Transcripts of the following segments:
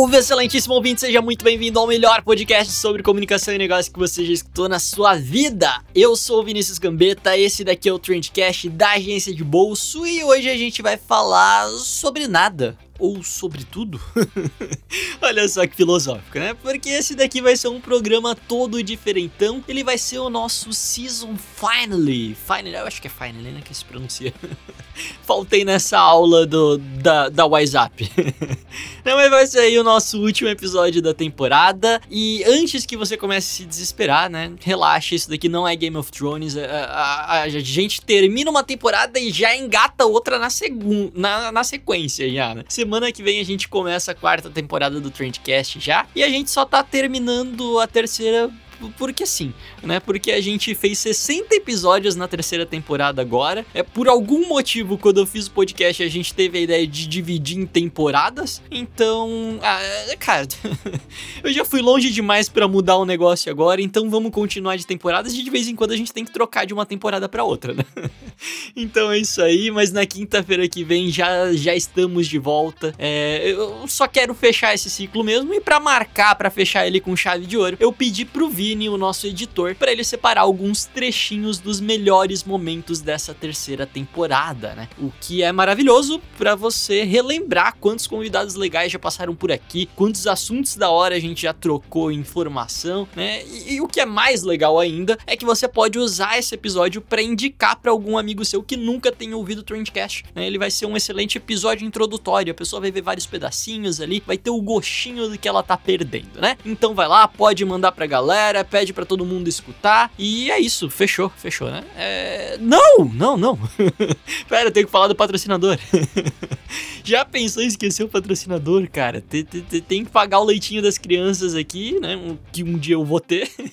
Salve, excelentíssimo ouvinte, seja muito bem-vindo ao melhor podcast sobre comunicação e negócio que você já escutou na sua vida. Eu sou o Vinícius Gambetta, esse daqui é o Trendcast da agência de bolso e hoje a gente vai falar sobre nada ou sobre tudo? Olha só que filosófico, né? Porque esse daqui vai ser um programa todo diferentão. Ele vai ser o nosso Season Finally. Finally, eu acho que é Finally, né? Que se pronuncia. Faltei nessa aula do, da, da WhatsApp. Não, mas vai ser aí o nosso último episódio da temporada. E antes que você comece a se desesperar, né? Relaxa, isso daqui não é Game of Thrones. A, a, a gente termina uma temporada e já engata outra na, segun, na, na sequência já, né? Semana que vem a gente começa a quarta temporada do Trendcast já. E a gente só tá terminando a terceira porque sim, né? Porque a gente fez 60 episódios na terceira temporada agora. É por algum motivo quando eu fiz o podcast a gente teve a ideia de dividir em temporadas. Então, ah, cara, eu já fui longe demais para mudar o negócio agora, então vamos continuar de temporadas e de vez em quando a gente tem que trocar de uma temporada para outra, né? então é isso aí, mas na quinta-feira que vem já já estamos de volta. É, eu só quero fechar esse ciclo mesmo e para marcar, para fechar ele com chave de ouro, eu pedi pro Vi Vini, o nosso editor, para ele separar alguns trechinhos dos melhores momentos dessa terceira temporada, né? O que é maravilhoso para você relembrar quantos convidados legais já passaram por aqui, quantos assuntos da hora a gente já trocou informação, né? E, e o que é mais legal ainda é que você pode usar esse episódio para indicar para algum amigo seu que nunca tenha ouvido o Trendcast, né? Ele vai ser um excelente episódio introdutório, a pessoa vai ver vários pedacinhos ali, vai ter o gostinho do que ela tá perdendo, né? Então vai lá, pode mandar pra galera, pede para todo mundo escutar. E é isso, fechou, fechou, né? É... Não, não, não. Pera, eu tenho que falar do patrocinador. Já pensou em esquecer o patrocinador, cara? Tem, tem, tem, que pagar o leitinho das crianças aqui, né? Que um dia eu vou ter.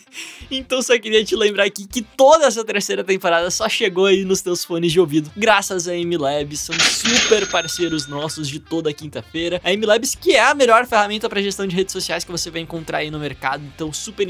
Então só queria te lembrar aqui que toda essa terceira temporada só chegou aí nos teus fones de ouvido, graças a MLabs. São super parceiros nossos de toda quinta-feira. A MLabs que é a melhor ferramenta para gestão de redes sociais que você vai encontrar aí no mercado. Então super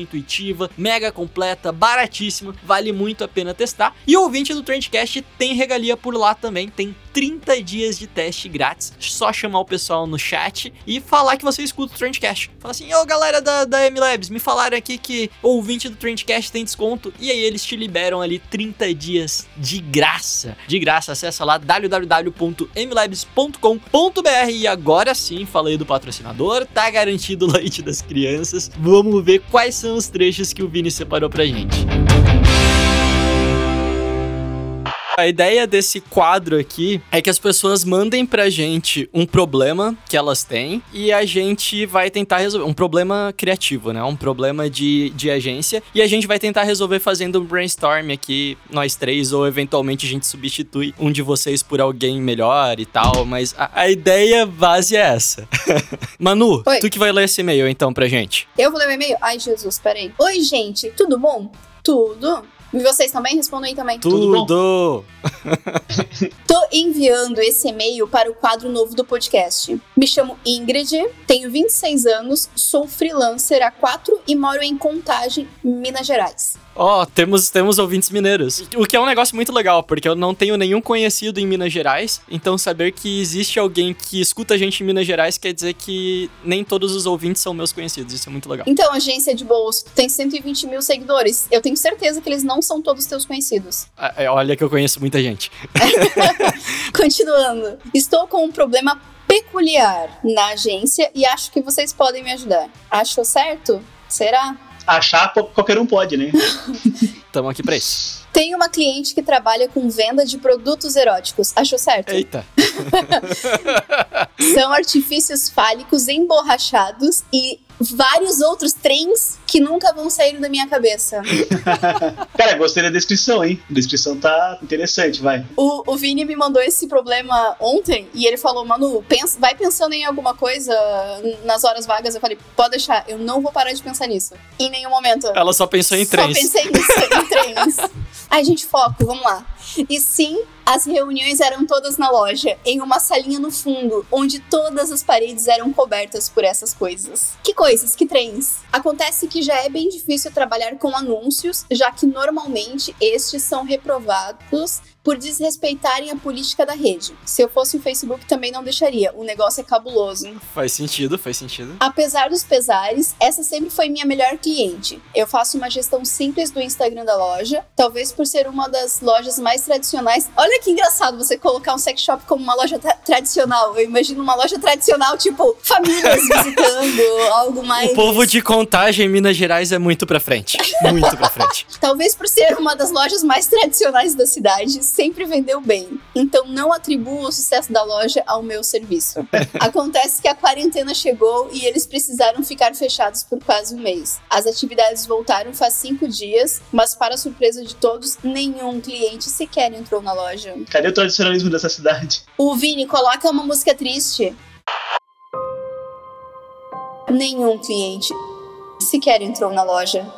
mega completa, baratíssima. Vale muito a pena testar. E o ouvinte do Trendcast tem regalia por lá também. Tem 30 dias de teste grátis. Só chamar o pessoal no chat e falar que você escuta o Trendcast. Fala assim, ô galera da, da MLabs, me falaram aqui que ouvinte do Trendcast tem desconto. E aí eles te liberam ali 30 dias de graça. De graça, acessa lá www.mlabs.com.br e agora sim, falei do patrocinador, tá garantido o leite das crianças. Vamos ver quais são os trechos que o Vini separou pra gente. A ideia desse quadro aqui é que as pessoas mandem pra gente um problema que elas têm e a gente vai tentar resolver. Um problema criativo, né? Um problema de, de agência. E a gente vai tentar resolver fazendo um brainstorm aqui, nós três, ou eventualmente a gente substitui um de vocês por alguém melhor e tal. Mas a, a ideia base é essa. Manu, Oi. tu que vai ler esse e-mail então pra gente. Eu vou ler o e-mail? Ai, Jesus, peraí. Oi, gente, tudo bom? Tudo. E vocês também? Respondam aí também. Tudo! Tô enviando esse e-mail para o quadro novo do podcast. Me chamo Ingrid, tenho 26 anos, sou freelancer há 4 e moro em Contagem, Minas Gerais. Ó, oh, temos, temos ouvintes mineiros. O que é um negócio muito legal, porque eu não tenho nenhum conhecido em Minas Gerais. Então, saber que existe alguém que escuta a gente em Minas Gerais quer dizer que nem todos os ouvintes são meus conhecidos. Isso é muito legal. Então, agência de bolso, tu tem 120 mil seguidores. Eu tenho certeza que eles não são todos teus conhecidos. É, olha que eu conheço muita gente. Continuando. Estou com um problema peculiar na agência e acho que vocês podem me ajudar. Achou certo? Será? Achar qualquer um pode, né? Estamos aqui pra isso. Tem uma cliente que trabalha com venda de produtos eróticos. Achou certo? Eita. São artifícios fálicos emborrachados e vários outros trens que nunca vão sair da minha cabeça. Cara, gostei da descrição, hein? A descrição tá interessante, vai. O, o Vini me mandou esse problema ontem e ele falou, Manu, pensa, vai pensando em alguma coisa nas horas vagas. Eu falei, pode deixar, eu não vou parar de pensar nisso. Em nenhum momento. Ela só pensou em trens. Só pensei nisso, em trens. Ai, gente, foco, vamos lá. E sim, As reuniões eram todas na loja, em uma salinha no fundo, onde todas as paredes eram cobertas por essas coisas. Que coisas, que trens? Acontece que já é bem difícil trabalhar com anúncios, já que normalmente estes são reprovados por desrespeitarem a política da rede. Se eu fosse o Facebook, também não deixaria. O negócio é cabuloso. Faz sentido, faz sentido. Apesar dos pesares, essa sempre foi minha melhor cliente. Eu faço uma gestão simples do Instagram da loja, talvez por ser uma das lojas mais tradicionais. Olha que engraçado você colocar um sex shop como uma loja tra tradicional. Eu imagino uma loja tradicional, tipo, famílias visitando, algo mais. O povo de contagem em Minas Gerais é muito pra frente. Muito pra frente. talvez por ser uma das lojas mais tradicionais da cidade, sempre vendeu bem. Então não atribuo o sucesso da loja ao meu serviço. Acontece que a quarentena chegou e eles precisaram ficar fechados por quase um mês. As atividades voltaram faz cinco dias, mas para surpresa de todos, nenhum cliente sequer entrou na loja. Cadê o tradicionalismo dessa cidade? O Vini coloca uma música triste. Nenhum cliente sequer entrou na loja.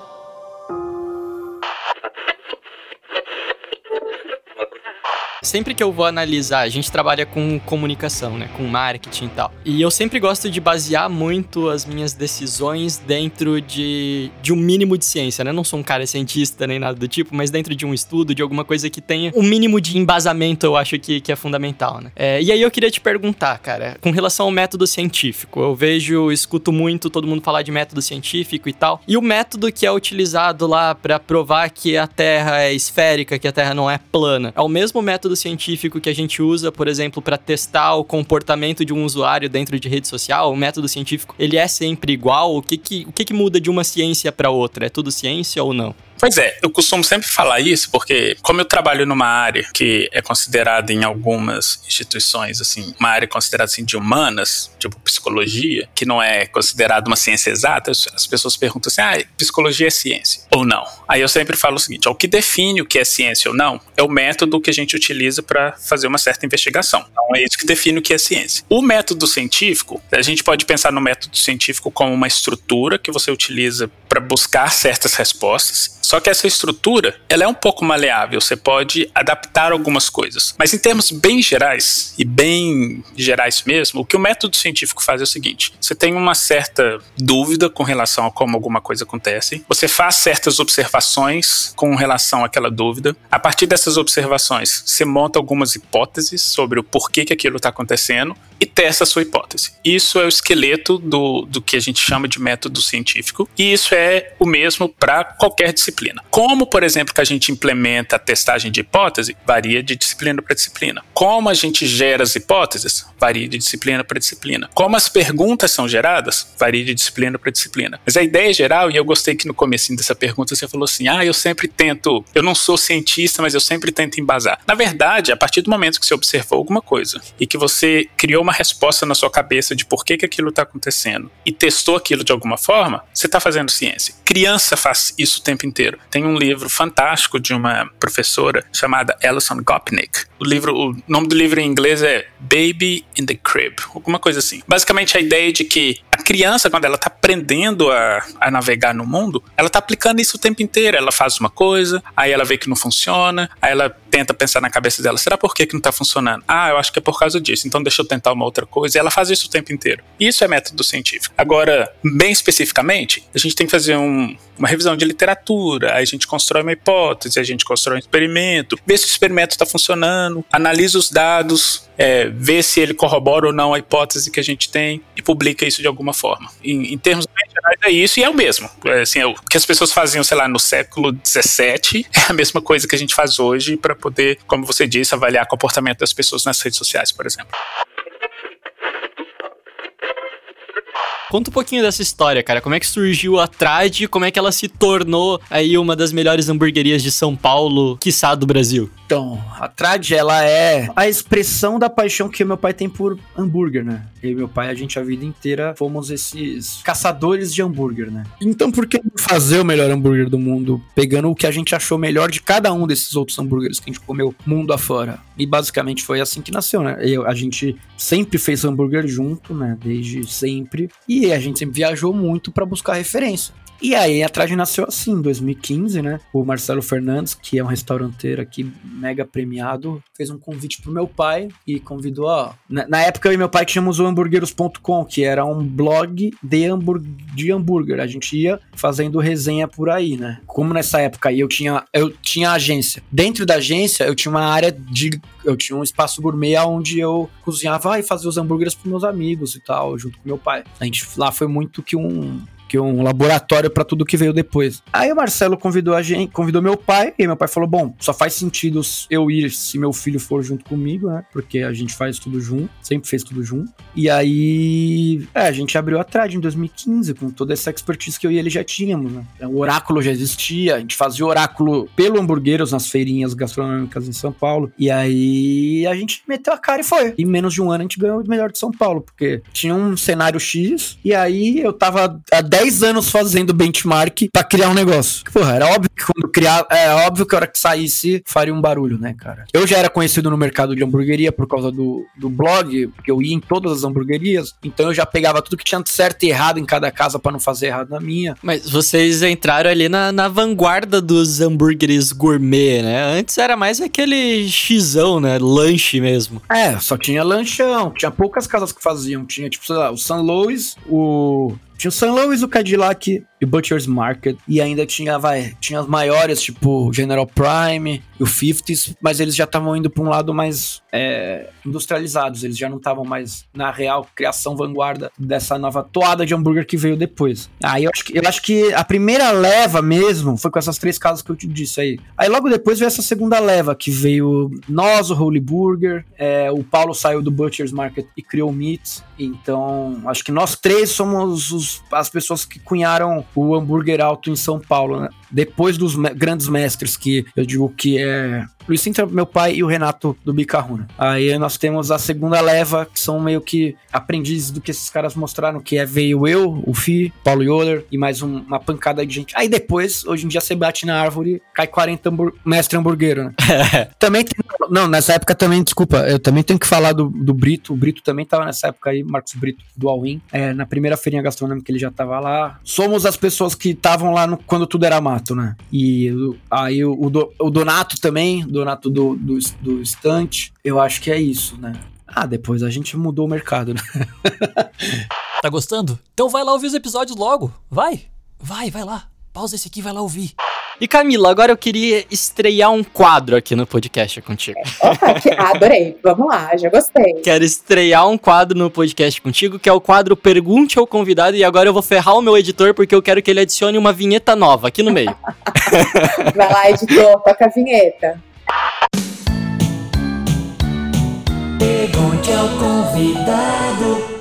Sempre que eu vou analisar, a gente trabalha com comunicação, né, com marketing e tal. E eu sempre gosto de basear muito as minhas decisões dentro de, de um mínimo de ciência, né? Não sou um cara cientista nem nada do tipo, mas dentro de um estudo, de alguma coisa que tenha um mínimo de embasamento, eu acho que, que é fundamental, né? É, e aí eu queria te perguntar, cara, com relação ao método científico. Eu vejo, escuto muito todo mundo falar de método científico e tal. E o método que é utilizado lá para provar que a Terra é esférica, que a Terra não é plana, é o mesmo método científico que a gente usa, por exemplo, para testar o comportamento de um usuário dentro de rede social, o método científico, ele é sempre igual? O que que, o que, que muda de uma ciência para outra? É tudo ciência ou não? Pois é, eu costumo sempre falar isso porque, como eu trabalho numa área que é considerada em algumas instituições, assim, uma área considerada assim de humanas, tipo psicologia, que não é considerada uma ciência exata, as pessoas perguntam assim: ah, psicologia é ciência ou não? Aí eu sempre falo o seguinte: o que define o que é ciência ou não é o método que a gente utiliza para fazer uma certa investigação. Então é isso que define o que é ciência. O método científico, a gente pode pensar no método científico como uma estrutura que você utiliza para buscar certas respostas só que essa estrutura, ela é um pouco maleável, você pode adaptar algumas coisas. Mas em termos bem gerais, e bem gerais mesmo, o que o método científico faz é o seguinte: você tem uma certa dúvida com relação a como alguma coisa acontece, você faz certas observações com relação àquela dúvida. A partir dessas observações, você monta algumas hipóteses sobre o porquê que aquilo está acontecendo e testa a sua hipótese. Isso é o esqueleto do, do que a gente chama de método científico, e isso é o mesmo para qualquer disciplina. Como, por exemplo, que a gente implementa a testagem de hipótese, varia de disciplina para disciplina. Como a gente gera as hipóteses, varia de disciplina para disciplina. Como as perguntas são geradas, varia de disciplina para disciplina. Mas a ideia geral, e eu gostei que no começo dessa pergunta você falou assim: ah, eu sempre tento, eu não sou cientista, mas eu sempre tento embasar. Na verdade, a partir do momento que você observou alguma coisa e que você criou uma resposta na sua cabeça de por que, que aquilo está acontecendo e testou aquilo de alguma forma, você está fazendo ciência. Criança faz isso o tempo inteiro. Tem um livro fantástico de uma professora chamada Alison Gopnik. O livro, o nome do livro em inglês é Baby in the Crib, alguma coisa assim. Basicamente a ideia de que criança, quando ela está aprendendo a, a navegar no mundo, ela está aplicando isso o tempo inteiro. Ela faz uma coisa, aí ela vê que não funciona, aí ela tenta pensar na cabeça dela, será por que, que não está funcionando? Ah, eu acho que é por causa disso, então deixa eu tentar uma outra coisa. E ela faz isso o tempo inteiro. Isso é método científico. Agora, bem especificamente, a gente tem que fazer um, uma revisão de literatura, aí a gente constrói uma hipótese, a gente constrói um experimento, vê se o experimento está funcionando, analisa os dados, é, vê se ele corrobora ou não a hipótese que a gente tem e publica isso de alguma forma. Em, em termos gerais é isso e é o mesmo. É, assim, é o que as pessoas faziam, sei lá, no século XVII é a mesma coisa que a gente faz hoje para poder, como você disse, avaliar o comportamento das pessoas nas redes sociais, por exemplo. Conta um pouquinho dessa história, cara. Como é que surgiu a Trad? Como é que ela se tornou aí uma das melhores hamburguerias de São Paulo, quiçá do Brasil? Então, a Trad, ela é a expressão da paixão que meu pai tem por hambúrguer, né? Eu e meu pai, a gente a vida inteira fomos esses caçadores de hambúrguer, né? Então, por que fazer o melhor hambúrguer do mundo, pegando o que a gente achou melhor de cada um desses outros hambúrgueres que a gente comeu mundo afora? E basicamente foi assim que nasceu, né? Eu, a gente sempre fez hambúrguer junto, né? Desde sempre. E a gente sempre viajou muito para buscar referência. E aí a Trade nasceu assim, em 2015, né? O Marcelo Fernandes, que é um restauranteiro aqui mega premiado, fez um convite pro meu pai e convidou, ó. Na, na época eu e meu pai tínhamos o hambúrgueros.com, que era um blog de, hambur de hambúrguer. A gente ia fazendo resenha por aí, né? Como nessa época aí eu tinha, eu tinha agência. Dentro da agência eu tinha uma área de. Eu tinha um espaço gourmet onde eu cozinhava e fazia os hambúrgueres pros meus amigos e tal, junto com meu pai. A gente lá foi muito que um que um laboratório para tudo que veio depois. Aí o Marcelo convidou a gente, convidou meu pai, e meu pai falou: "Bom, só faz sentido eu ir se meu filho for junto comigo, né? Porque a gente faz tudo junto, sempre fez tudo junto". E aí, é, a gente abriu a Trad em 2015 com toda essa expertise que eu e ele já tínhamos, né? O oráculo já existia, a gente fazia oráculo pelo hamburgueiros nas feirinhas gastronômicas em São Paulo. E aí a gente meteu a cara e foi. Em menos de um ano a gente ganhou o melhor de São Paulo, porque tinha um cenário X e aí eu tava há 10 anos fazendo benchmark pra criar um negócio. Porra, era óbvio que quando criar, é óbvio que a hora que saísse faria um barulho, né, cara? Eu já era conhecido no mercado de hamburgueria por causa do, do blog, porque eu ia em todas as hamburguerias, então eu já pegava tudo que tinha certo e errado em cada casa para não fazer errado na minha. Mas vocês entraram ali na, na vanguarda dos hambúrgueres gourmet, né? Antes era mais aquele xizão, né? Lanche mesmo. É, só tinha lanchão, tinha poucas casas que faziam. Tinha, tipo, sei lá, o San Louis, o tinha o San Luis, o Cadillac e Butcher's Market. E ainda tinha, vai, tinha as maiores, tipo General Prime e o 50s, mas eles já estavam indo para um lado mais é, industrializados. Eles já não estavam mais na real criação vanguarda dessa nova toada de hambúrguer que veio depois. Aí eu acho que, eu acho que a primeira leva mesmo foi com essas três casas que eu te disse aí. Aí logo depois veio essa segunda leva, que veio nós, o Holy Burger, é, o Paulo saiu do Butcher's Market e criou o Meats. Então, acho que nós três somos os as pessoas que cunharam o hambúrguer alto em São Paulo, né? Depois dos me grandes mestres, que eu digo que é Luiz Sintra, meu pai e o Renato do Bicarruna. Aí nós temos a segunda leva, que são meio que aprendizes do que esses caras mostraram, que é veio eu, o Fi, Paulo Yoder e mais um, uma pancada de gente. Aí depois, hoje em dia, você bate na árvore, cai 40 hambur mestre hamburguero, né? também tem, Não, nessa época também, desculpa, eu também tenho que falar do, do Brito. O Brito também tava nessa época aí, Marcos Brito, do All-In. É, na primeira feirinha gastronômica ele já tava lá. Somos as pessoas que estavam lá no, quando tudo era mato, né? E aí o, o, o Donato também, Donato do, do, do Estante, eu acho que é isso, né? Ah, depois a gente mudou o mercado, né? tá gostando? Então vai lá ouvir os episódios logo. Vai, vai, vai lá. Pausa esse aqui vai lá ouvir. E Camila, agora eu queria estrear um quadro aqui no podcast contigo. Opa, que, adorei. Vamos lá, já gostei. Quero estrear um quadro no podcast contigo, que é o quadro Pergunte ao Convidado. E agora eu vou ferrar o meu editor, porque eu quero que ele adicione uma vinheta nova aqui no meio. Vai lá, editor, toca a vinheta. Pergunte ao convidado.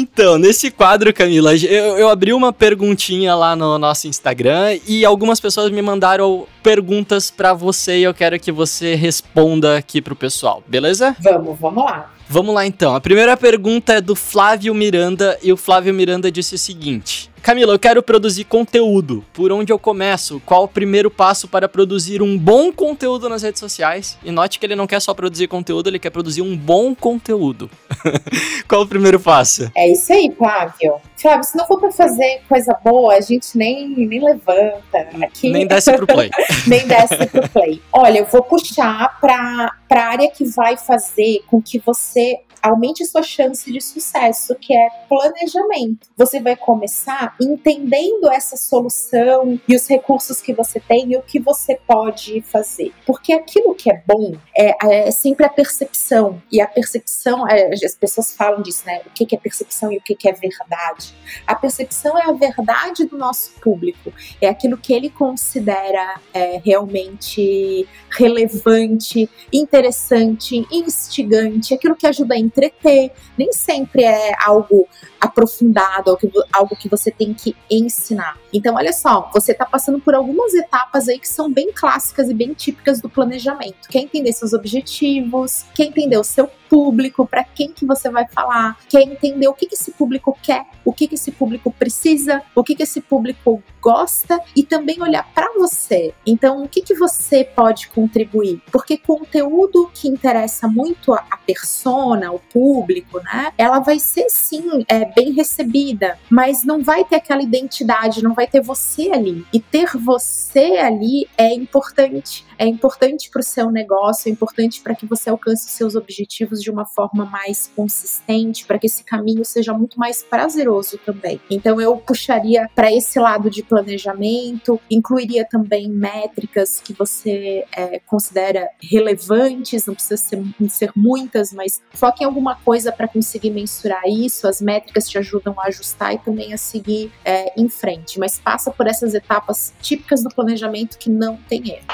Então, nesse quadro, Camila, eu, eu, abri uma perguntinha lá no nosso Instagram e algumas pessoas me mandaram perguntas para você e eu quero que você responda aqui pro pessoal, beleza? Vamos, vamos lá. Vamos lá então. A primeira pergunta é do Flávio Miranda e o Flávio Miranda disse o seguinte: Camila, eu quero produzir conteúdo. Por onde eu começo? Qual o primeiro passo para produzir um bom conteúdo nas redes sociais? E note que ele não quer só produzir conteúdo, ele quer produzir um bom conteúdo. Qual o primeiro passo? É isso aí, Flávio. Flávio, se não for para fazer coisa boa, a gente nem, nem levanta aqui. Nem desce pro play. nem desce pro play. Olha, eu vou puxar para a área que vai fazer com que você aumente sua chance de sucesso, que é planejamento. Você vai começar entendendo essa solução e os recursos que você tem e o que você pode fazer. Porque aquilo que é bom é, é sempre a percepção. E a percepção, é, as pessoas falam disso, né? O que é percepção e o que é verdade. A percepção é a verdade do nosso público, é aquilo que ele considera é, realmente relevante, interessante, instigante, aquilo que ajuda a entreter. Nem sempre é algo aprofundado, algo que você tem que ensinar. Então, olha só, você está passando por algumas etapas aí que são bem clássicas e bem típicas do planejamento. Quer entender seus objetivos, quer entender o seu público, para quem que você vai falar, quer entender o que, que esse público quer, o que, que esse público precisa, o que, que esse público gosta e também olhar para você. Então, o que, que você pode contribuir? Porque conteúdo que interessa muito a, persona, o público, né? Ela vai ser sim é, bem recebida, mas não vai ter aquela identidade, não vai ter você ali. E ter você ali é importante. É importante para o seu negócio, é importante para que você alcance os seus objetivos de uma forma mais consistente, para que esse caminho seja muito mais prazeroso também. Então eu puxaria para esse lado de planejamento, incluiria também métricas que você é, considera relevantes, não precisa ser, ser muitas, mas foque em alguma coisa para conseguir mensurar isso. As métricas te ajudam a ajustar e também a seguir é, em frente, mas passa por essas etapas típicas do planejamento que não tem erro.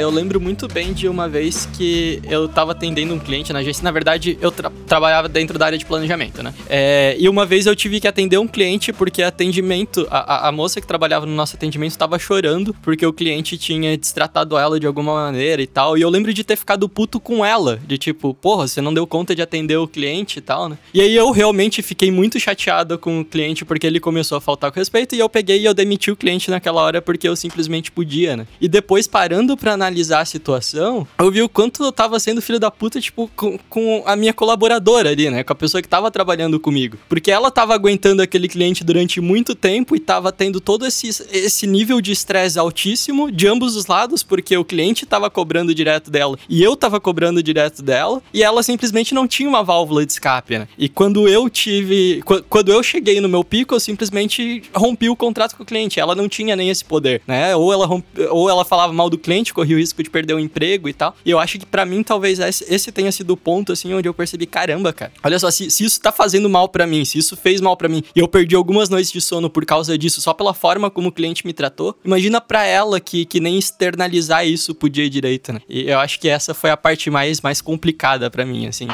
Eu lembro muito bem de uma vez que eu tava atendendo um cliente na agência. Na verdade, eu tra trabalhava dentro da área de planejamento, né? É, e uma vez eu tive que atender um cliente porque atendimento, a, a, moça que trabalhava no nosso atendimento estava chorando porque o cliente tinha destratado ela de alguma maneira e tal. E eu lembro de ter ficado puto com ela, de tipo, porra, você não deu conta de atender o cliente e tal, né? E aí eu realmente fiquei muito chateado com o cliente porque ele começou a faltar com respeito e eu peguei e eu demiti o cliente naquela hora porque eu simplesmente podia, né? E depois parando pra analisar analisar a situação, eu vi o quanto eu tava sendo filho da puta, tipo, com, com a minha colaboradora ali, né? Com a pessoa que tava trabalhando comigo. Porque ela tava aguentando aquele cliente durante muito tempo e tava tendo todo esse, esse nível de estresse altíssimo de ambos os lados, porque o cliente tava cobrando direto dela e eu tava cobrando direto dela, e ela simplesmente não tinha uma válvula de escape, né? E quando eu tive. Quando eu cheguei no meu pico, eu simplesmente rompi o contrato com o cliente. Ela não tinha nem esse poder, né? Ou ela, romp... ou ela falava mal do cliente, corria o risco de perder o emprego e tal. E eu acho que para mim, talvez esse tenha sido o ponto, assim, onde eu percebi, caramba, cara. Olha só, se, se isso tá fazendo mal para mim, se isso fez mal para mim, e eu perdi algumas noites de sono por causa disso, só pela forma como o cliente me tratou, imagina pra ela que, que nem externalizar isso podia ir direito, né? E eu acho que essa foi a parte mais, mais complicada para mim, assim.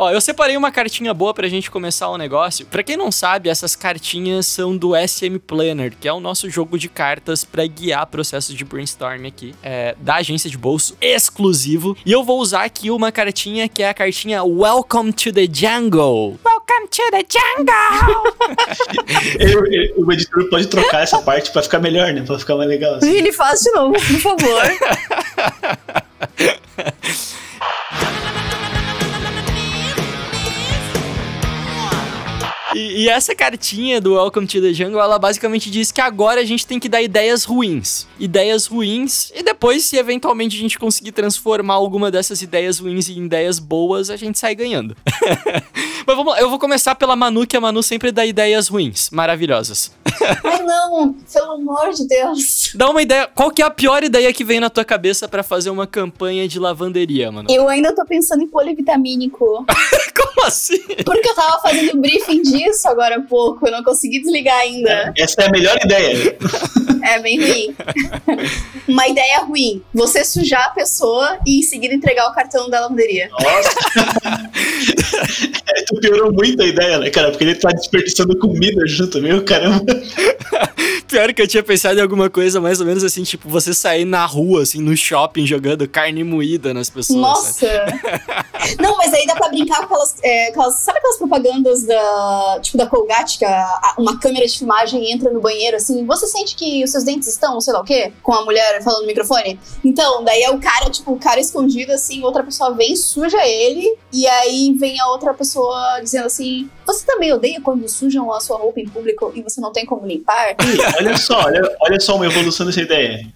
Ó, eu separei uma cartinha boa pra gente começar o negócio. Pra quem não sabe, essas cartinhas são do SM Planner, que é o nosso jogo de cartas para guiar processos de brainstorming aqui, é, da agência de bolso exclusivo. E eu vou usar aqui uma cartinha que é a cartinha Welcome to the Jungle. Welcome to the Jungle! o editor pode trocar essa parte pra ficar melhor, né? Pra ficar mais legal. Assim. Ele faz de novo, por favor. E, e, essa cartinha do Welcome to the Jungle, ela basicamente diz que agora a gente tem que dar ideias ruins. Ideias ruins, e depois, se eventualmente a gente conseguir transformar alguma dessas ideias ruins em ideias boas, a gente sai ganhando. Mas vamos lá, eu vou começar pela Manu, que a Manu sempre dá ideias ruins, maravilhosas. Ai não, pelo amor de Deus. Dá uma ideia, qual que é a pior ideia que vem na tua cabeça para fazer uma campanha de lavanderia, mano? Eu ainda tô pensando em polivitamínico. Como assim? Porque eu tava fazendo briefing disso agora há pouco, eu não consegui desligar ainda. Essa é a melhor ideia. É bem ruim. Uma ideia ruim. Você sujar a pessoa e em seguida entregar o cartão da lavanderia. Nossa. é, tu piorou muito a ideia, né, cara? Porque ele tá desperdiçando comida junto, meu caramba. Pior que eu tinha pensado em alguma coisa mais ou menos assim, tipo, você sair na rua, assim, no shopping, jogando carne moída nas pessoas. Nossa! Não, mas aí dá pra brincar com aquelas, é, aquelas. Sabe aquelas propagandas da. Tipo, da Colgate, que a, uma câmera de filmagem entra no banheiro, assim, você sente que seus dentes estão, sei lá o quê, com a mulher falando no microfone? Então, daí é o cara, tipo, o cara escondido, assim, outra pessoa vem, suja ele, e aí vem a outra pessoa dizendo assim: Você também odeia quando sujam a sua roupa em público e você não tem como limpar? olha só, olha, olha só uma evolução dessa ideia.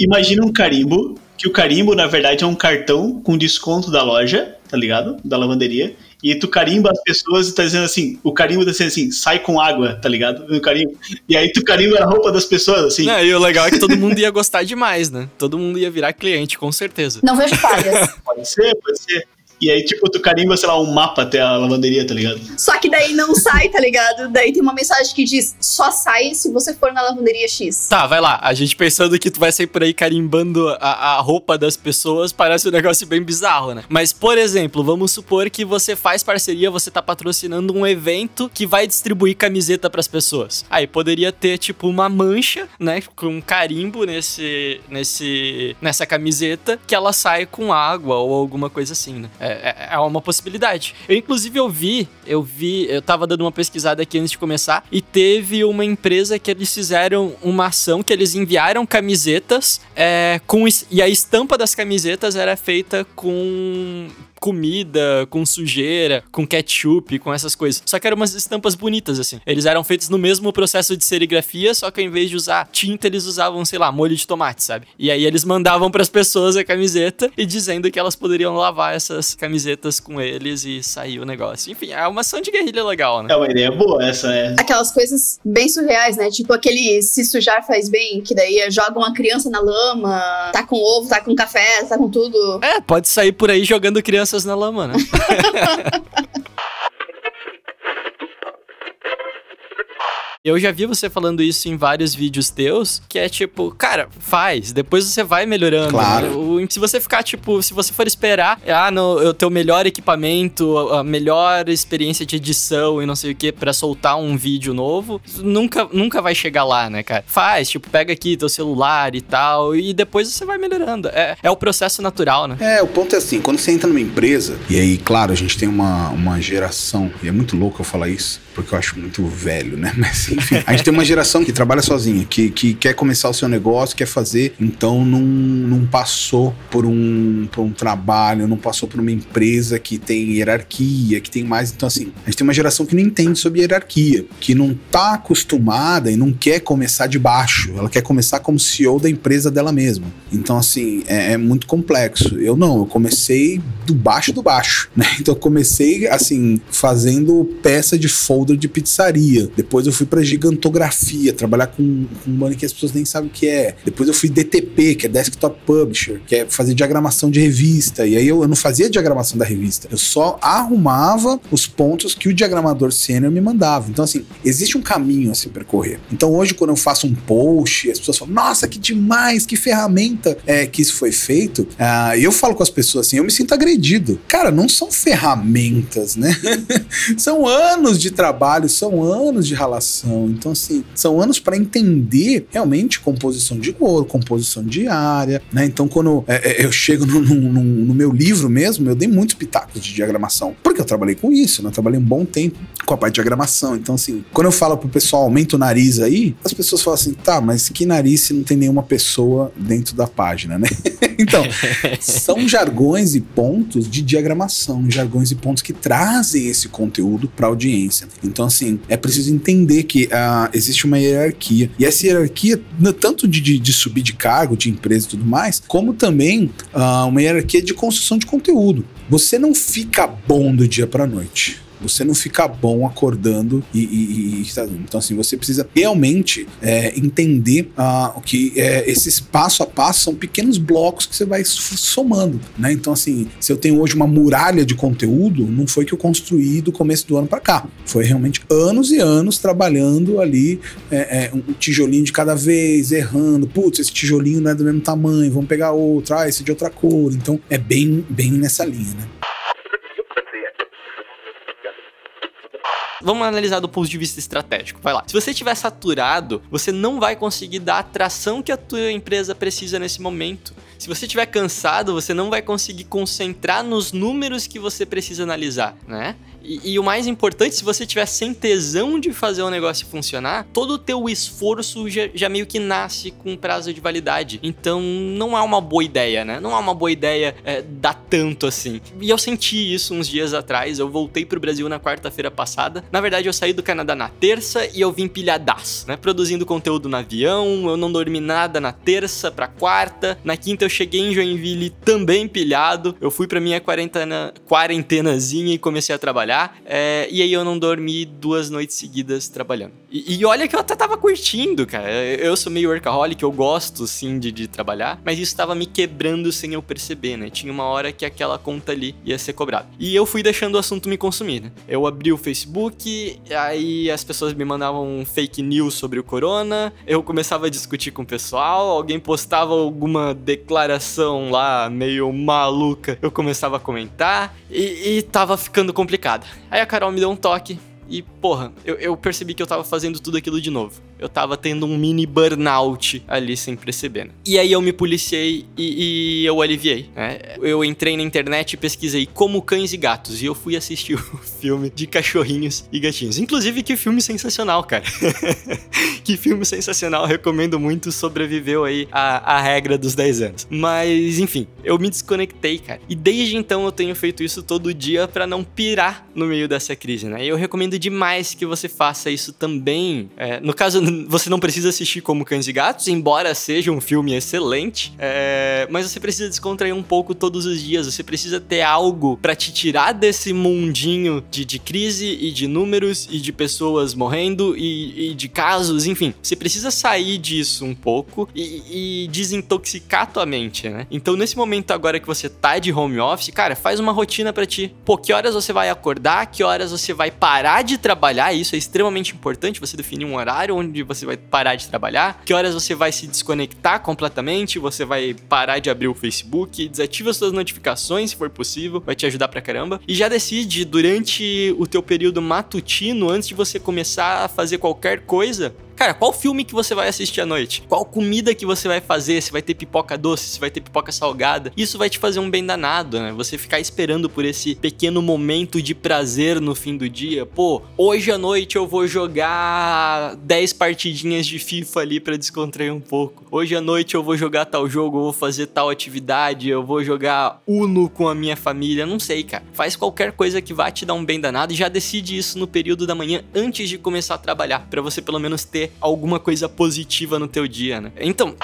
Imagina um carimbo, que o carimbo, na verdade, é um cartão com desconto da loja, tá ligado? Da lavanderia. E tu carimba as pessoas e tá dizendo assim, o carimbo tá dizendo assim, sai com água, tá ligado? O carimbo. E aí tu carimba a roupa das pessoas, assim. É, e o legal é que todo mundo ia gostar demais, né? Todo mundo ia virar cliente, com certeza. Não vejo falhas. pode ser, pode ser. E aí, tipo, tu carimba, sei lá, um mapa até a lavanderia, tá ligado? Só que daí não sai, tá ligado? Daí tem uma mensagem que diz: só sai se você for na lavanderia X. Tá, vai lá. A gente pensando que tu vai sair por aí carimbando a, a roupa das pessoas, parece um negócio bem bizarro, né? Mas, por exemplo, vamos supor que você faz parceria, você tá patrocinando um evento que vai distribuir camiseta pras pessoas. Aí poderia ter, tipo, uma mancha, né? Com um carimbo nesse, nesse, nessa camiseta que ela sai com água ou alguma coisa assim, né? É, é, é uma possibilidade. Eu, inclusive, eu vi, eu vi, eu tava dando uma pesquisada aqui antes de começar e teve uma empresa que eles fizeram uma ação que eles enviaram camisetas é, com e a estampa das camisetas era feita com comida, com sujeira, com ketchup, com essas coisas. Só que eram umas estampas bonitas, assim. Eles eram feitos no mesmo processo de serigrafia, só que ao invés de usar tinta, eles usavam, sei lá, molho de tomate, sabe? E aí eles mandavam pras pessoas a camiseta e dizendo que elas poderiam lavar essas camisetas com eles e sair o negócio. Enfim, é uma ação de guerrilha legal, né? É uma ideia boa essa, é. Aquelas coisas bem surreais, né? Tipo aquele se sujar faz bem, que daí joga uma criança na lama, tá com ovo, tá com café, tá com tudo. É, pode sair por aí jogando crianças na lama, né? Eu já vi você falando isso em vários vídeos teus, que é tipo, cara, faz, depois você vai melhorando. Claro. O- se você ficar, tipo, se você for esperar, ah, no, eu ter o melhor equipamento, a melhor experiência de edição e não sei o que pra soltar um vídeo novo, nunca, nunca vai chegar lá, né, cara? Faz, tipo, pega aqui teu celular e tal, e depois você vai melhorando. É, é o processo natural, né? É, o ponto é assim, quando você entra numa empresa, e aí, claro, a gente tem uma, uma geração, e é muito louco eu falar isso, porque eu acho muito velho, né? Mas enfim, a gente tem uma geração que trabalha sozinha, que, que quer começar o seu negócio, quer fazer, então não, não passou por um, por um trabalho, não passou por uma empresa que tem hierarquia, que tem mais. Então, assim, a gente tem uma geração que não entende sobre hierarquia, que não tá acostumada e não quer começar de baixo, ela quer começar como CEO da empresa dela mesma. Então, assim, é, é muito complexo. Eu não, eu comecei do baixo do baixo, né? Então, eu comecei, assim, fazendo peça de folder de pizzaria. Depois eu fui pra gigantografia, trabalhar com, um banner que as pessoas nem sabem o que é. Depois eu fui DTP, que é Desktop Publisher, que é fazer diagramação de revista. E aí eu, eu não fazia diagramação da revista, eu só arrumava os pontos que o diagramador sênior me mandava. Então, assim, existe um caminho a se percorrer. Então, hoje, quando eu faço um post, as pessoas falam, nossa, que demais, que ferramenta é, que isso foi feito. Ah, eu falo com as pessoas assim, eu me sinto agredido. Cara, não são ferramentas, né? são anos de trabalho, são anos de relação. Então, assim, são anos para entender realmente composição de cor, composição de área, né? Então, quando é, é, eu chego no, no- no- meu livro mesmo, eu dei muitos pitacos de diagramação, porque eu trabalhei com isso, né? Eu trabalhei um bom tempo com a parte de diagramação. Então, assim, quando eu falo pro pessoal, aumenta o nariz aí, as pessoas falam assim, tá, mas que nariz se não tem nenhuma pessoa dentro da página, né? então, são jargões e pontos de diagramação, jargões e pontos que trazem esse conteúdo para audiência. Então, assim, é preciso entender que ah, existe uma hierarquia. E essa hierarquia, tanto de, de- de subir de cargo, de empresa e tudo mais, como também ah, uma hierarquia de construção de conteúdo. Você não fica bom do dia para noite. Você não fica bom acordando e, e- e- sabe? então assim você precisa realmente é, entender ah, que é, esses passo a passo são pequenos blocos que você vai somando, né? Então assim, se eu tenho hoje uma muralha de conteúdo, não foi que eu construí do começo do ano para cá, foi realmente anos e anos trabalhando ali é, é, um tijolinho de cada vez, errando, putz, esse tijolinho não é do mesmo tamanho, vamos pegar outro, ah, esse de outra cor, então é bem bem nessa linha, né? Vamos analisar do ponto de vista estratégico. Vai lá. Se você estiver saturado, você não vai conseguir dar a atração que a tua empresa precisa nesse momento. Se você estiver cansado, você não vai conseguir concentrar nos números que você precisa analisar, né? E, e o mais importante, se você tiver sem tesão de fazer o negócio funcionar, todo o teu esforço já, já meio que nasce com prazo de validade. Então, não é uma boa ideia, né? Não é uma boa ideia é, dar tanto assim. E eu senti isso uns dias atrás. Eu voltei pro Brasil na quarta-feira passada. Na verdade, eu saí do Canadá na terça e eu vim pilhadaço, né? Produzindo conteúdo no avião. Eu não dormi nada na terça pra quarta. Na quinta, eu cheguei em Joinville também pilhado. Eu fui pra minha quarentena, quarentenazinha e comecei a trabalhar. Trabalhar. É, e aí eu não dormi duas noites seguidas trabalhando. E, e, olha que eu até tava curtindo, cara. Eu sou meio workaholic, eu gosto sim de, de trabalhar, mas isso tava me quebrando sem eu perceber, né? Tinha uma hora que aquela conta ali ia ser cobrada. E eu fui deixando o assunto me consumir, né? Eu abri o Facebook, aí as pessoas me mandavam fake news sobre o corona, eu começava a discutir com o pessoal, alguém postava alguma declaração lá meio maluca, eu começava a comentar e, e tava ficando complicado. Aí a Carol me deu um toque e, porra, eu, eu percebi que eu tava fazendo tudo aquilo de novo eu tava tendo um mini burnout ali sem perceber. Né? E aí eu me policiei e, e, eu aliviei. Né? Eu entrei na internet e pesquisei como cães e gatos e eu fui assistir o filme de cachorrinhos e gatinhos. Inclusive, que filme sensacional, cara. que filme sensacional, recomendo muito. Sobreviveu aí a, a regra dos 10 anos. Mas, enfim, eu me desconectei, cara. E desde então eu tenho feito isso todo dia para não pirar no meio dessa crise, né? E eu recomendo demais que você faça isso também. É, no caso, você não precisa assistir como Cães e Gatos, embora seja um filme excelente, é, mas você precisa descontrair um pouco todos os dias. Você precisa ter algo para te tirar desse mundinho de, de, crise e de números e de pessoas morrendo e, e de casos, enfim. Você precisa sair disso um pouco e, e desintoxicar tua mente, né? Então, nesse momento agora que você tá de home office, cara, faz uma rotina para ti. Pô, que horas você vai acordar, que horas você vai parar de trabalhar, isso é extremamente importante, você definir um horário onde você vai parar de trabalhar, que horas você vai se desconectar completamente, você vai parar de abrir o Facebook, desativa suas notificações se for possível, vai te ajudar pra caramba. E já decide durante o teu período matutino, antes de você começar a fazer qualquer coisa, Cara, qual filme que você vai assistir à noite? Qual comida que você vai fazer? Se vai ter pipoca doce, se vai ter pipoca salgada? Isso vai te fazer um bem danado, né? Você ficar esperando por esse pequeno momento de prazer no fim do dia. Pô, hoje à noite eu vou jogar 10 partidinhas de FIFA ali para descontrair um pouco. Hoje à noite eu vou jogar tal jogo, eu vou fazer tal atividade, eu vou jogar Uno com a minha família, não sei, cara. Faz qualquer coisa que vá te dar um bem danado e já decide isso no período da manhã antes de começar a trabalhar, para você pelo menos ter alguma coisa positiva no teu dia, né? Então,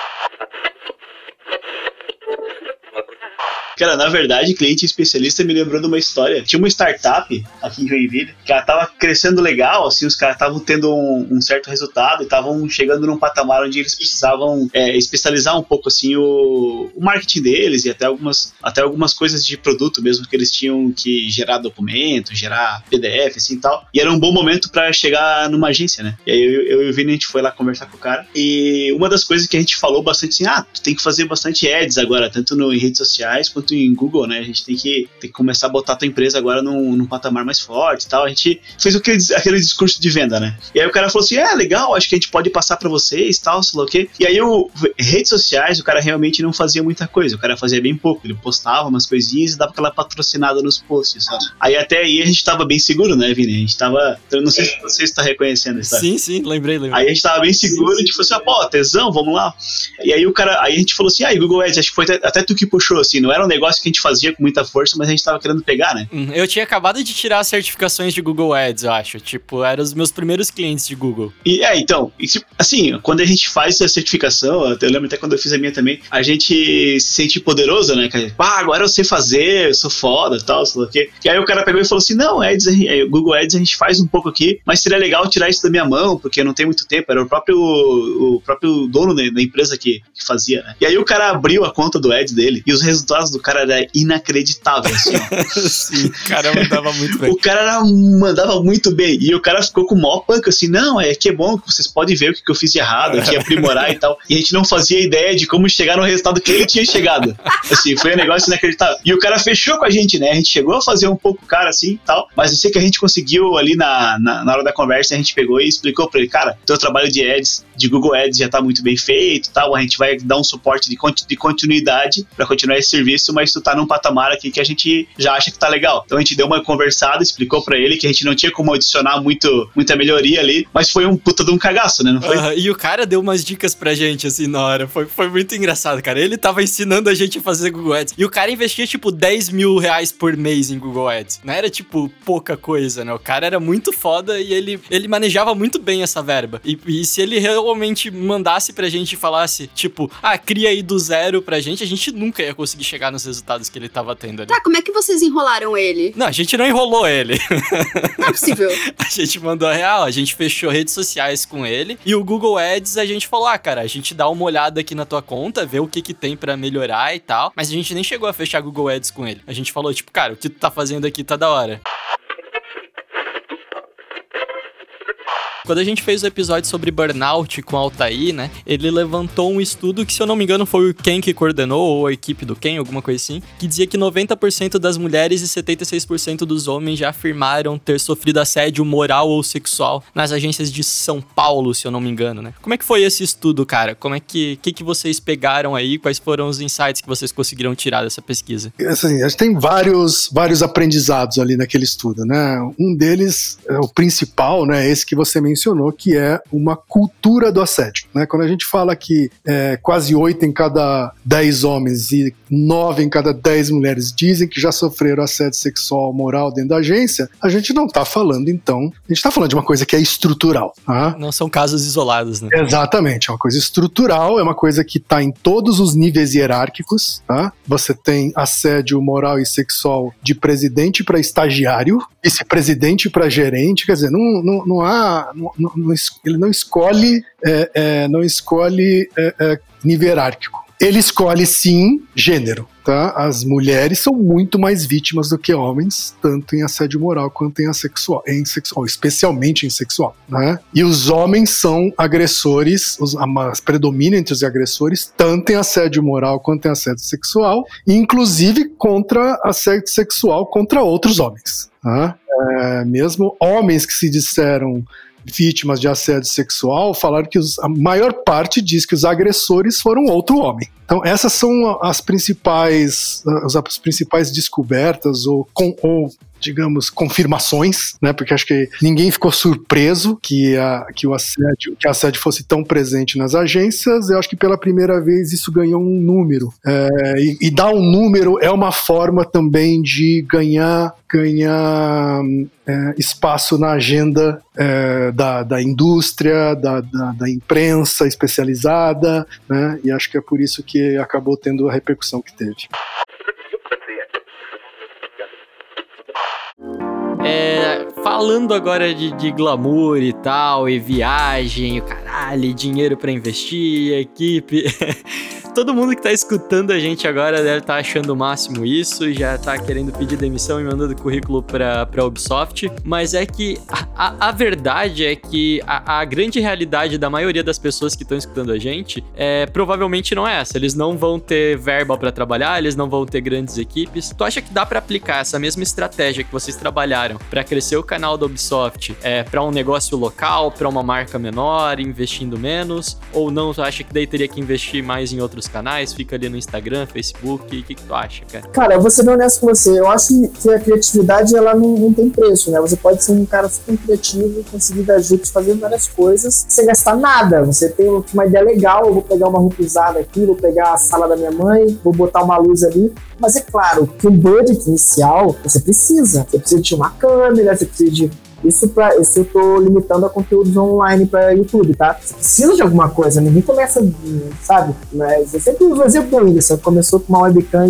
Cara, na verdade, cliente especialista me lembrou de uma história. Tinha uma startup aqui em Joinville que ela tava crescendo legal, assim, os caras estavam tendo um, um, certo resultado e estavam chegando num patamar onde eles precisavam é, especializar um pouco, assim, o, o, marketing deles e até algumas, até algumas coisas de produto mesmo que eles tinham que gerar documento, gerar PDF, assim e tal. E era um bom momento para chegar numa agência, né? E aí eu, eu e o Vini, a gente foi lá conversar com o cara. E uma das coisas que a gente falou bastante assim, ah, tu tem que fazer bastante ads agora, tanto no, em redes sociais quanto quanto em Google, né? A gente tem que, tem que começar a botar a tua empresa agora num, num patamar mais forte e tal. A gente fez aquele, aquele discurso de venda, né? E aí o cara falou assim: é legal, acho que a gente pode passar para vocês tal, sei lá o quê. E aí o redes sociais, o cara realmente não fazia muita coisa, o cara fazia bem pouco. Ele postava umas coisinhas e dava aquela patrocinada nos posts, sabe? Aí até aí a gente tava bem seguro, né, Vini? A gente tava. Eu não sei se você está reconhecendo isso. Sim, sim, lembrei, lembrei. Aí a gente tava bem seguro e tipo assim, ah, pô, tesão, vamos lá. E aí o cara, aí a gente falou assim, ah, Google Ads, acho que foi até, até tu que puxou, assim, não era um negócio que a gente fazia com muita força, mas a gente tava querendo pegar, né? Uhum. Eu tinha acabado de tirar as certificações de Google Ads, eu acho. Tipo, eram os meus primeiros clientes de Google. E é, então, assim, quando a gente faz essa certificação, eu lembro até quando eu fiz a minha também, a gente se sente poderoso, né? Ah, agora eu sei fazer, eu sou foda tal, sei lá o quê. E aí o cara pegou e falou assim: não, Ads, Google Ads a gente faz um pouco aqui, mas seria legal tirar isso da minha mão, porque não tem muito tempo. Era o próprio, o próprio dono da empresa que, que fazia, né? E aí o cara abriu a conta do Ads dele e os resultados do cara eram inacreditáveis, assim. Sim, o cara mandava muito bem. O cara era, mandava muito bem. E o cara ficou com o maior punk, assim, não, é que é bom que vocês podem ver o que, que eu fiz de errado, que aprimorar e tal. E a gente não fazia ideia de como chegar no resultado que ele tinha chegado. Assim, foi um negócio inacreditável. E o cara fechou com a gente, né? A gente chegou a fazer um pouco cara assim e tal, mas eu sei que a gente conseguiu ali na, na, na hora da conversa, a gente pegou e explicou pra ele, cara, teu trabalho de ads, de Google Ads já tá muito bem feito tal, a gente vai dar um suporte de, de continuidade para continuar esse serviço, mas tu tá num patamar aqui que a gente já acha que tá legal. Então a gente deu uma conversada, explicou para ele que a gente não tinha como adicionar muito, muita melhoria ali, mas foi um puta de um cagaço, né? Não foi? E o cara deu umas dicas pra gente, assim, na hora. Foi, foi muito engraçado, cara. Ele tava ensinando a gente a fazer Google Ads. E o cara investia, tipo, 10 mil reais por mês em Google Ads. Não era, tipo, pouca coisa, né? O cara era muito foda e ele, ele manejava muito bem essa verba. E, e se ele realmente mandasse pra gente e falasse, tipo, ah, cria aí do zero pra gente, a gente nunca ia conseguir chegar nos os resultados que ele tava tendo ali. Tá, como é que vocês enrolaram ele? Não, a gente não enrolou ele. Não é possível. A gente mandou a real, a gente fechou redes sociais com ele e o Google Ads a gente falou: "Ah, cara, a gente dá uma olhada aqui na tua conta, vê o que que tem pra melhorar e tal". Mas a gente nem chegou a fechar Google Ads com ele. A gente falou tipo, cara, o que tu tá fazendo aqui tá da hora. Quando a gente fez o episódio sobre burnout com Altair, né? Ele levantou um estudo que, se eu não me engano, foi o Ken que coordenou, ou a equipe do Ken, alguma coisa assim, que dizia que 90% das mulheres e 76% dos homens já afirmaram ter sofrido assédio moral ou sexual nas agências de São Paulo, se eu não me engano, né? Como é que foi esse estudo, cara? Como é que, que, que vocês pegaram aí? Quais foram os insights que vocês conseguiram tirar dessa pesquisa? Assim, a gente tem vários, vários aprendizados ali naquele estudo, né? Um deles, é o principal, né? Esse que você mencionou mencionou, que é uma cultura do assédio. Né? Quando a gente fala que é, quase oito em cada dez homens e nove em cada dez mulheres dizem que já sofreram assédio sexual moral dentro da agência, a gente não está falando, então, a gente está falando de uma coisa que é estrutural. Tá? Não são casos isolados, né? Exatamente, é uma coisa estrutural, é uma coisa que está em todos os níveis hierárquicos. Tá? Você tem assédio moral e sexual de presidente para estagiário, vice-presidente para gerente, quer dizer, não, não, não há. Não, ele não escolhe, é, é, não escolhe é, é, nível hierárquico. Ele escolhe sim gênero. Tá? As mulheres são muito mais vítimas do que homens, tanto em assédio moral quanto em sexual, em sexual especialmente em sexual. Né? E os homens são agressores, os, predomina entre os agressores, tanto em assédio moral quanto em assédio sexual, inclusive contra assédio sexual contra outros homens. Tá? É, mesmo homens que se disseram vítimas de assédio sexual falaram que os, a maior parte diz que os agressores foram outro homem. Então, essas são as principais, as, principais descobertas ou, com, ou digamos, confirmações, né? Porque acho que ninguém ficou surpreso que, a, que o assédio, que a assédio fosse tão presente nas agências. Eu acho que pela primeira vez isso ganhou um número. É, e, e dar um número é uma forma também de ganhar ganhar é, espaço na agenda é, da, da indústria, da, da, da, imprensa especializada, né? E acho que é por isso que acabou tendo a repercussão que teve. Falando agora de, de, glamour e tal, e viagem, o caralho, dinheiro para investir, equipe. Todo mundo que tá escutando a gente agora deve estar tá achando o máximo isso, já tá querendo pedir demissão e mandando currículo pra, pra Ubisoft. Mas é que a, a, a verdade é que a, a, grande realidade da maioria das pessoas que estão escutando a gente é provavelmente não é essa. Eles não vão ter verba para trabalhar, eles não vão ter grandes equipes. Tu acha que dá para aplicar essa mesma estratégia que vocês trabalharam para crescer o canal da Ubisoft é, para um negócio local, para uma marca menor, investindo menos? Ou não? Tu acha que daí teria que investir mais em outros canais? Fica ali no Instagram, Facebook? O que, que tu acha, cara? Cara, eu vou ser bem honesto com você. Eu acho que a criatividade ela não, não tem preço, né? Você pode ser um cara super criativo conseguir dar jeito de fazer várias coisas sem gastar nada. Você tem uma ideia legal, eu vou pegar uma roupa usada aqui, vou pegar a sala da minha mãe, vou botar uma luz ali. Mas é claro que um budget inicial você precisa. Você precisa de uma câmera, você precisa de isso, pra, isso eu tô limitando a conteúdos online para YouTube, tá? Você precisa de alguma coisa, ninguém começa, sabe? Mas eu sempre uso o exemplo do Whindersson. Começou com uma webcam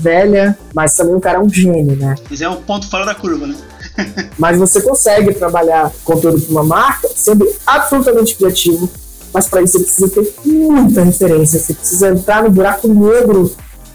velha, mas também o cara é um gênio, né? Mas é um ponto fora da curva, né? mas você consegue trabalhar conteúdo para uma marca sendo absolutamente criativo, mas para isso você precisa ter muita referência, você precisa entrar no buraco negro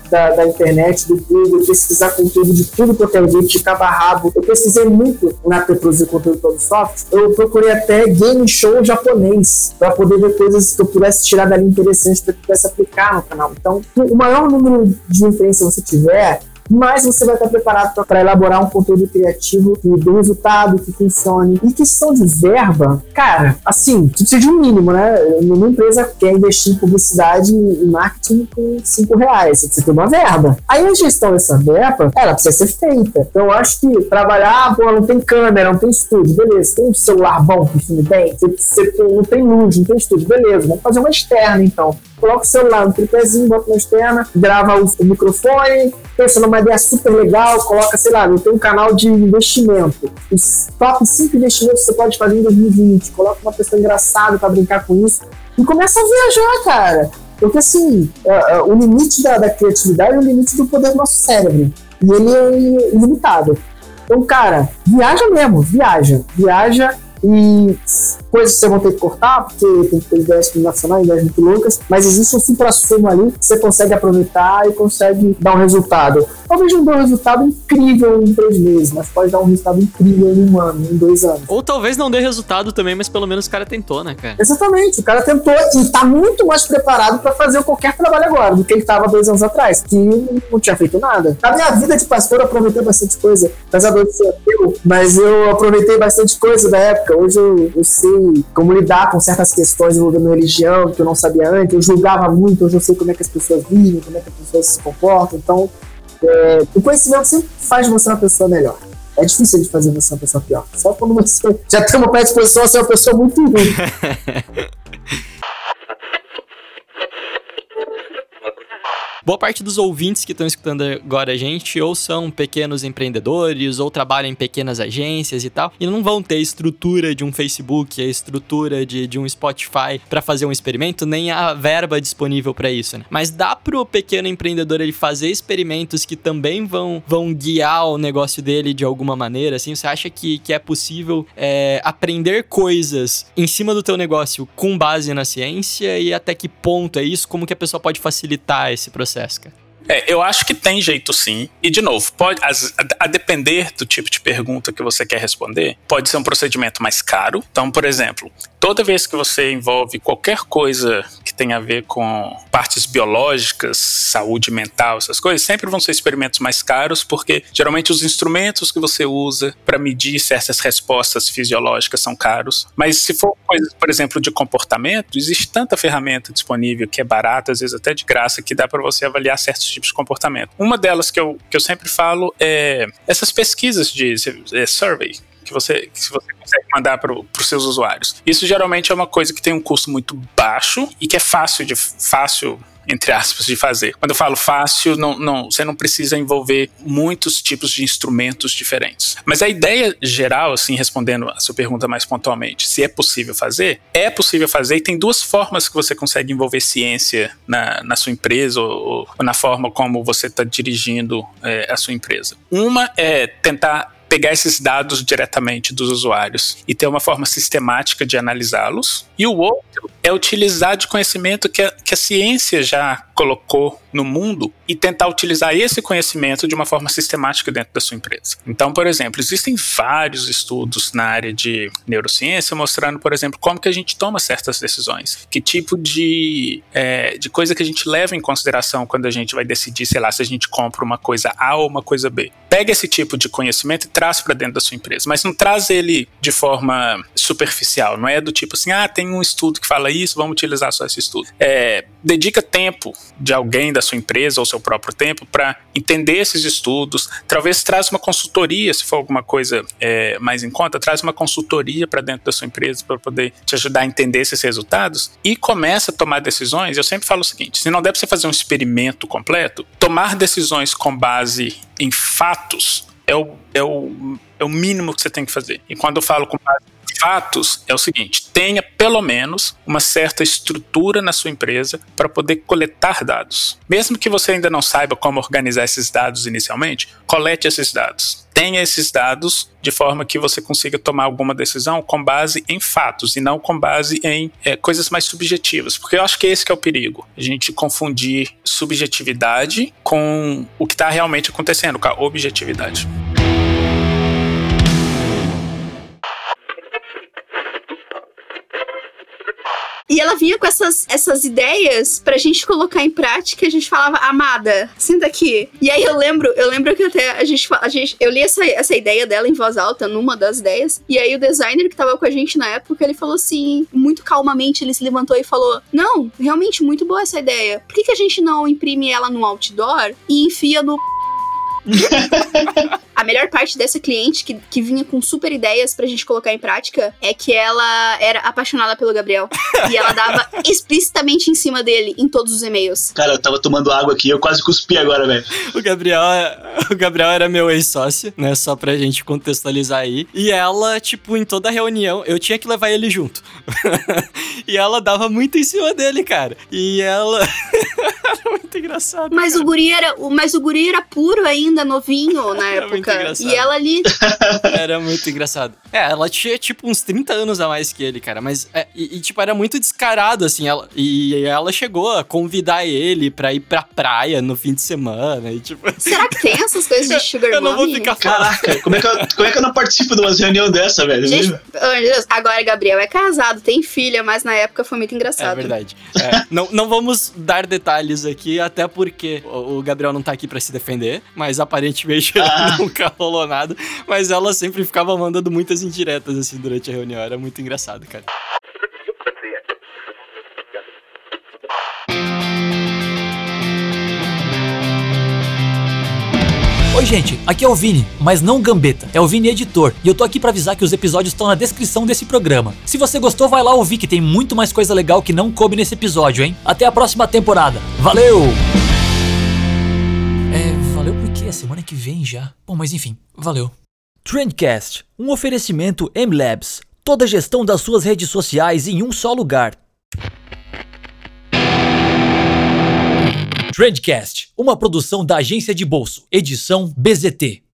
da, da, internet, do Google, pesquisar conteúdo de tudo quanto é jeito, de cabo rabo. Eu pesquisei muito na ter produzir conteúdo todo software. Eu procurei até game show japonês para poder ver coisas que eu pudesse tirar dali interessantes para que pudesse aplicar no canal. Então, o maior número de referência você tiver, mas você vai estar preparado para elaborar um conteúdo criativo que dê resultado, que funcione. E questão de verba, cara, assim, tu precisa de um mínimo, né? Nenhuma empresa quer investir em publicidade e marketing com 5 reais. Você precisa ter uma verba. Aí a gestão dessa verba, ela precisa ser feita. Então eu acho que trabalhar, ah, pô, não tem câmera, não tem estúdio, beleza. Tem um celular bom que filme bem, você, você não tem luz, não tem estúdio, beleza. Vamos fazer uma externa então coloca o celular no tripézinho, bota na externa, grava o, o, microfone, pensa numa ideia super legal, coloca, sei lá, tem um canal de investimento. Os top 5 investimentos que você pode fazer em 2020. Coloca uma pessoa engraçada para brincar com isso. E começa a viajar, cara. Porque assim, é, é, o limite da, da criatividade é o limite do poder do nosso cérebro. E ele é ilimitado. Então, cara, viaja mesmo, viaja. Viaja e coisas que você vai ter que cortar, porque tem que ter ideias nacionais, ideias muito loucas, mas existe um supra-sumo ali que você consegue aproveitar e consegue dar um resultado. Talvez não dê um resultado incrível em três meses, mas pode dar um resultado incrível em um ano, em dois anos. Ou talvez não dê resultado também, mas pelo menos o cara tentou, né, cara? Exatamente, o cara tentou e tá muito mais preparado para fazer qualquer trabalho agora do que ele tava dois anos atrás, que não tinha feito nada. Na minha vida de pastor, eu aproveitei bastante coisa, apesar de ser ateu, mas eu aproveitei bastante coisa da época. Hoje eu, eu sei como lidar com certas questões envolvendo religião que eu não sabia antes. Eu julgava muito, hoje eu sei como é que as pessoas vivem, como é que as pessoas se comportam. Então, é, o conhecimento sempre faz você uma pessoa melhor. É difícil de fazer você uma pessoa pior. Só quando você já tem uma predisposição a ser uma pessoa muito ruim. Boa parte dos ouvintes que estão escutando agora a gente ou são pequenos empreendedores ou trabalham em pequenas agências e tal, e não vão ter estrutura de um Facebook, a estrutura de, de um Spotify para fazer um experimento, nem a verba disponível para isso, né? Mas dá pro pequeno empreendedor ele fazer experimentos que também vão, vão guiar o negócio dele de alguma maneira, assim? Você acha que, que é possível é, aprender coisas em cima do teu negócio com base na ciência e até que ponto é isso? Como que a pessoa pode facilitar esse processo? Sesca. É, eu acho que tem jeito sim. E, de novo, pode, a, a, depender do tipo de pergunta que você quer responder, pode ser um procedimento mais caro. Então, por exemplo, toda vez que você envolve qualquer coisa que tenha a ver com partes biológicas, saúde mental, essas coisas, sempre vão ser experimentos mais caros, porque geralmente os instrumentos que você usa para medir certas respostas fisiológicas são caros. Mas se for por exemplo, de comportamento, existe tanta ferramenta disponível que é barata, às vezes até de graça, que dá para você avaliar certos tipos de comportamento. Uma delas que eu, que eu sempre falo é essas pesquisas de é, survey, que você, que você consegue mandar para os seus usuários. Isso geralmente é uma coisa que tem um custo muito baixo e que é fácil de fácil entre aspas, de fazer. Quando eu falo fácil, não, não, você não precisa envolver muitos tipos de instrumentos diferentes. Mas a ideia geral, assim, respondendo a sua pergunta mais pontualmente, se é possível fazer, é possível fazer e tem duas formas que você consegue envolver ciência na, na sua empresa ou, ou na forma como você está dirigindo é, a sua empresa. Uma é tentar pegar esses dados diretamente dos usuários e ter uma forma sistemática de analisá-los. E o outro é utilizar de conhecimento que a, que a ciência já colocou no mundo e tentar utilizar esse conhecimento de uma forma sistemática dentro da sua empresa. Então, por exemplo, existem vários estudos na área de neurociência mostrando, por exemplo, como que a gente toma certas decisões, que tipo de, é, de coisa que a gente leva em consideração quando a gente vai decidir, sei lá, se a gente compra uma coisa A ou uma coisa B. Pega esse tipo de conhecimento e traz para dentro da sua empresa, mas não traz ele de forma superficial, não é do tipo assim, ah, tem um estudo que fala isso, vamos utilizar só esse estudo. É, dedica tempo de alguém da sua empresa ou seu próprio tempo para entender esses estudos. Talvez traz uma consultoria, se for alguma coisa é, mais em conta, traz uma consultoria para dentro da sua empresa para poder te ajudar a entender esses resultados e começa a tomar decisões. Eu sempre falo o seguinte: se não der para você fazer um experimento completo, tomar decisões com base em fatos é o, é o, é o mínimo que você tem que fazer. E quando eu falo com base fatos é o seguinte: tenha pelo menos uma certa estrutura na sua empresa para poder coletar dados. Mesmo que você ainda não saiba como organizar esses dados inicialmente, colete esses dados. Tenha esses dados de forma que você consiga tomar alguma decisão com base em fatos e não com base em é, coisas mais subjetivas, porque eu acho que esse que é o perigo, a gente confundir subjetividade com o que está realmente acontecendo, com a objetividade. E ela vinha com essas, essas ideias pra gente colocar em prática. A gente falava, amada, senta aqui. E aí eu lembro, eu lembro que até a gente, a gente eu li essa, essa ideia dela em voz alta, numa das ideias. E aí o designer que tava com a gente na época, ele falou assim, muito calmamente, ele se levantou e falou: Não, realmente muito boa essa ideia. Por que, que a gente não imprime ela no outdoor e enfia no A melhor parte dessa cliente que, que vinha com super ideias pra gente colocar em prática é que ela era apaixonada pelo Gabriel. e ela dava explicitamente em cima dele em todos os e-mails. Cara, eu tava tomando água aqui, eu quase cuspi agora, velho. O Gabriel, o Gabriel era meu ex-sócio, né? Só pra gente contextualizar aí. E ela, tipo, em toda reunião, eu tinha que levar ele junto. e ela dava muito em cima dele, cara. E ela. era muito engraçado. Mas cara. o, guri era, o- mas o guri era puro ainda, novinho na Era época. E ela ali. Era muito engraçado. É, ela tinha, tipo, uns 30 anos a mais que ele, cara. Mas, é, e, e, tipo, era muito descarado, assim. Ela, e ela chegou a convidar ele pra ir pra praia no fim de semana. E, tipo, Será que tem essas coisas de Sugar eu não vou Mommy? ficar falando. Caraca, como é, que eu, como é que eu não participo de uma reunião dessa, velho? Gente, agora Gabriel é casado, tem filha, mas na época foi muito engraçado. É verdade. É, não, não vamos dar detalhes aqui, até porque o, o Gabriel não tá aqui pra se defender, mas aparentemente Ah. nunca rolou nada. Mas ela sempre ficava mandando muitas indiretas assim durante a reunião. Era muito engraçado, cara. Oi, gente, aqui é o Vini, mas não Gambeta, é o Vini Editor, e eu tô aqui pra avisar que os episódios estão na descrição desse programa. Se você gostou, vai lá ouvir que tem muito mais coisa legal que não coube nesse episódio, hein? Até a próxima temporada. Valeu! Semana que vem já. Bom, mas enfim, valeu. Trendcast, um oferecimento M-Labs. Toda a gestão das suas redes sociais em um só lugar. Trendcast, uma produção da agência de bolso, edição BZT.